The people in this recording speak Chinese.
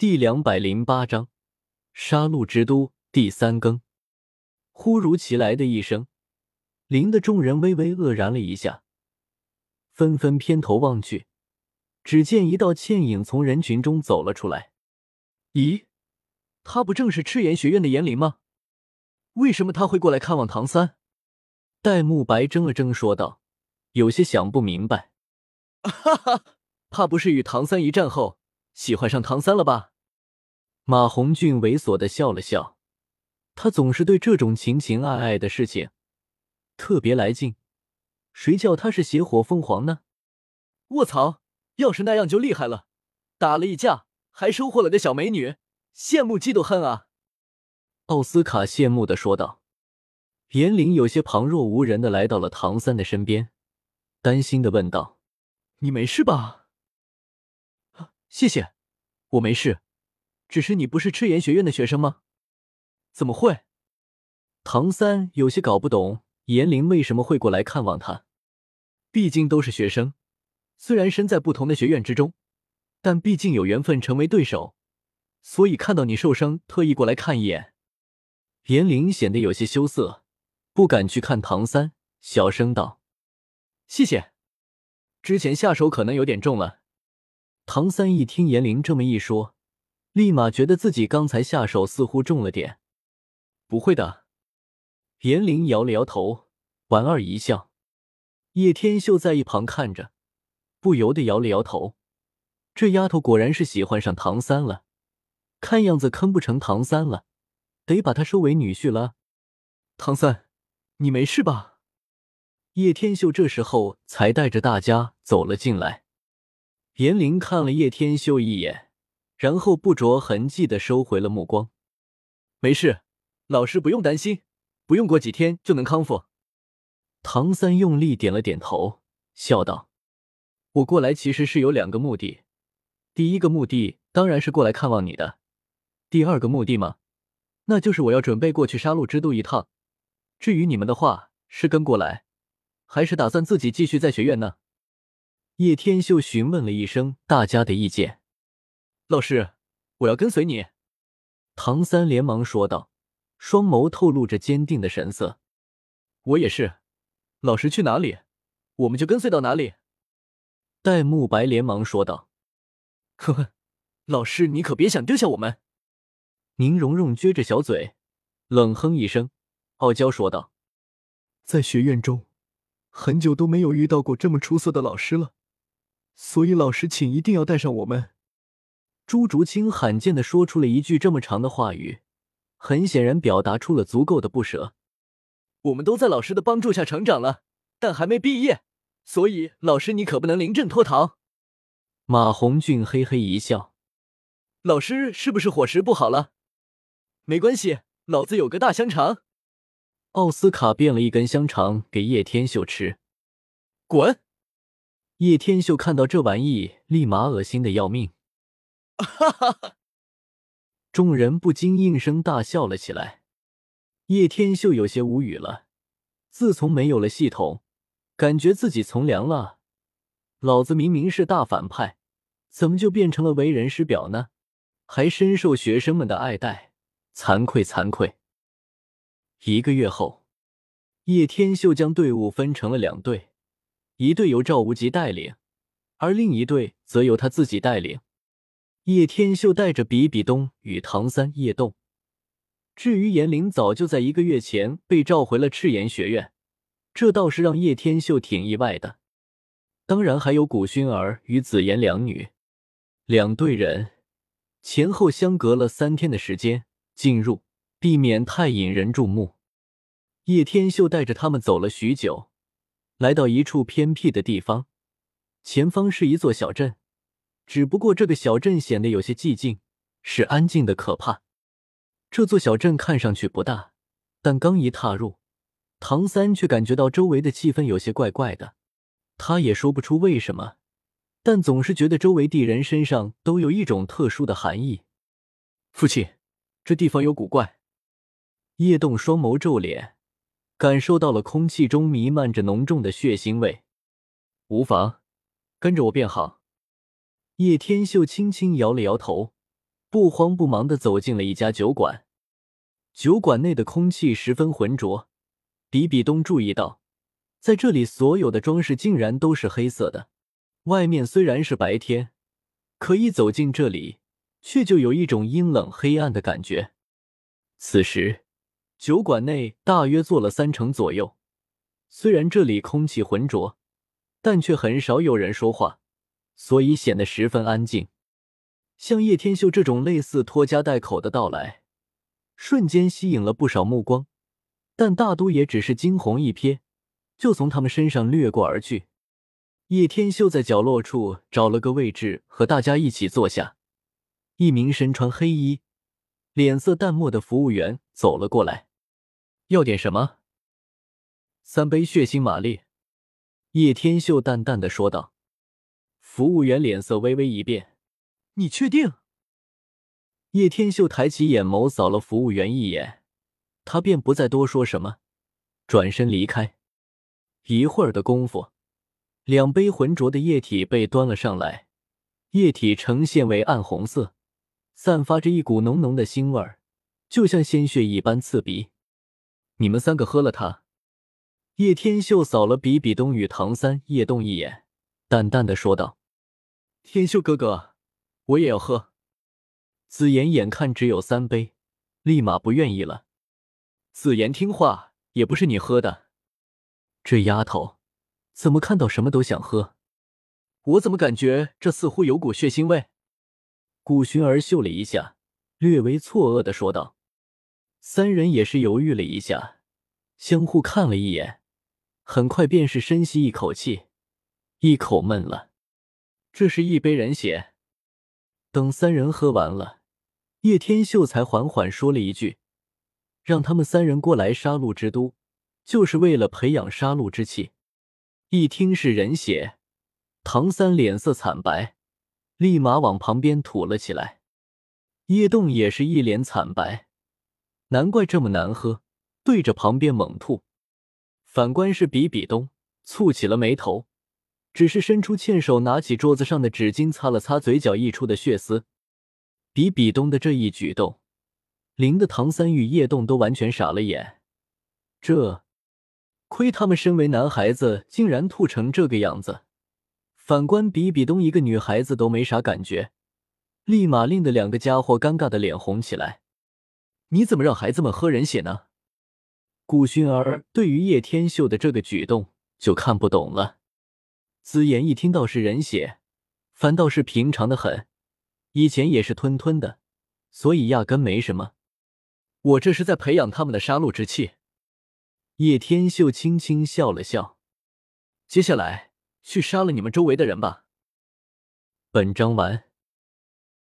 第两百零八章杀戮之都第三更。忽如其来的一声，令的众人微微愕然了一下，纷纷偏头望去，只见一道倩影从人群中走了出来。咦，他不正是赤炎学院的炎灵吗？为什么他会过来看望唐三？戴沐白怔了怔，说道：“有些想不明白。”哈哈，怕不是与唐三一战后喜欢上唐三了吧？马红俊猥琐的笑了笑，他总是对这种情情爱爱的事情特别来劲，谁叫他是邪火凤凰呢？卧槽，要是那样就厉害了，打了一架还收获了个小美女，羡慕嫉妒恨啊！奥斯卡羡慕的说道。严灵有些旁若无人的来到了唐三的身边，担心的问道：“你没事吧？”“谢谢，我没事。”只是你不是赤炎学院的学生吗？怎么会？唐三有些搞不懂严灵为什么会过来看望他。毕竟都是学生，虽然身在不同的学院之中，但毕竟有缘分成为对手，所以看到你受伤，特意过来看一眼。严灵显得有些羞涩，不敢去看唐三，小声道：“谢谢。之前下手可能有点重了。”唐三一听严灵这么一说。立马觉得自己刚才下手似乎重了点，不会的。严灵摇了摇头，莞尔一笑。叶天秀在一旁看着，不由得摇了摇头。这丫头果然是喜欢上唐三了，看样子坑不成唐三了，得把他收为女婿了。唐三，你没事吧？叶天秀这时候才带着大家走了进来。严灵看了叶天秀一眼。然后不着痕迹的收回了目光。没事，老师不用担心，不用过几天就能康复。唐三用力点了点头，笑道：“我过来其实是有两个目的，第一个目的当然是过来看望你的，第二个目的嘛，那就是我要准备过去杀戮之都一趟。至于你们的话，是跟过来，还是打算自己继续在学院呢？”叶天秀询问了一声大家的意见。老师，我要跟随你。”唐三连忙说道，双眸透露着坚定的神色。“我也是，老师去哪里，我们就跟随到哪里。”戴沐白连忙说道。“呵呵，老师你可别想丢下我们。”宁荣荣撅着小嘴，冷哼一声，傲娇说道：“在学院中，很久都没有遇到过这么出色的老师了，所以老师请一定要带上我们。”朱竹清罕见的说出了一句这么长的话语，很显然表达出了足够的不舍。我们都在老师的帮助下成长了，但还没毕业，所以老师你可不能临阵脱逃。马红俊嘿嘿一笑：“老师是不是伙食不好了？没关系，老子有个大香肠。”奥斯卡变了一根香肠给叶天秀吃。滚！叶天秀看到这玩意，立马恶心的要命。哈哈哈！众人不禁应声大笑了起来。叶天秀有些无语了。自从没有了系统，感觉自己从良了。老子明明是大反派，怎么就变成了为人师表呢？还深受学生们的爱戴，惭愧惭愧。一个月后，叶天秀将队伍分成了两队，一队由赵无极带领，而另一队则由他自己带领。叶天秀带着比比东与唐三叶动。至于严灵，早就在一个月前被召回了赤炎学院，这倒是让叶天秀挺意外的。当然还有古薰儿与紫妍两女，两队人前后相隔了三天的时间进入，避免太引人注目。叶天秀带着他们走了许久，来到一处偏僻的地方，前方是一座小镇。只不过这个小镇显得有些寂静，是安静的可怕。这座小镇看上去不大，但刚一踏入，唐三却感觉到周围的气氛有些怪怪的。他也说不出为什么，但总是觉得周围地人身上都有一种特殊的寒意。父亲，这地方有古怪。叶动双眸皱脸，感受到了空气中弥漫着浓重的血腥味。无妨，跟着我便好。叶天秀轻轻摇了摇头，不慌不忙的走进了一家酒馆。酒馆内的空气十分浑浊。比比东注意到，在这里所有的装饰竟然都是黑色的。外面虽然是白天，可一走进这里，却就有一种阴冷黑暗的感觉。此时，酒馆内大约坐了三成左右。虽然这里空气浑浊，但却很少有人说话，所以显得十分安静。像叶天秀这种类似拖家带口的到来，瞬间吸引了不少目光，但大都也只是惊鸿一瞥，就从他们身上掠过而去。叶天秀在角落处找了个位置，和大家一起坐下。一名身穿黑衣、脸色淡漠的服务员走了过来，要点什么？三杯血腥玛丽。叶天秀淡淡的说道。服务员脸色微微一变。你确定？叶天秀抬起眼眸扫了服务员一眼，他便不再多说什么，转身离开。一会儿的功夫，两杯浑浊的液体被端了上来，液体呈现为暗红色，散发着一股浓浓的腥味儿，就像鲜血一般刺鼻。你们三个喝了它。叶天秀扫了比比东与唐三、叶动一眼，淡淡的说道：“天秀哥哥。”我也要喝。紫妍眼看只有三杯，立马不愿意了。紫妍听话，也不是你喝的。这丫头怎么看到什么都想喝？我怎么感觉这似乎有股血腥味？古寻儿嗅了一下，略微错愕的说道。三人也是犹豫了一下，相互看了一眼，很快便是深吸一口气，一口闷了。这是一杯人血。等三人喝完了，叶天秀才缓缓说了一句：“让他们三人过来杀戮之都，就是为了培养杀戮之气。”一听是人血，唐三脸色惨白，立马往旁边吐了起来。叶动也是一脸惨白，难怪这么难喝，对着旁边猛吐。反观是比比东，蹙起了眉头。只是伸出欠手，拿起桌子上的纸巾擦了擦嘴角溢出的血丝。比比东的这一举动，令的唐三与叶动都完全傻了眼。这，亏他们身为男孩子，竟然吐成这个样子。反观比比东一个女孩子都没啥感觉，立马令的两个家伙尴尬的脸红起来。你怎么让孩子们喝人血呢？顾薰儿对于叶天秀的这个举动就看不懂了。紫妍一听到是人血，反倒是平常的很，以前也是吞吞的，所以压根没什么。我这是在培养他们的杀戮之气。叶天秀轻轻笑了笑，接下来去杀了你们周围的人吧。本章完。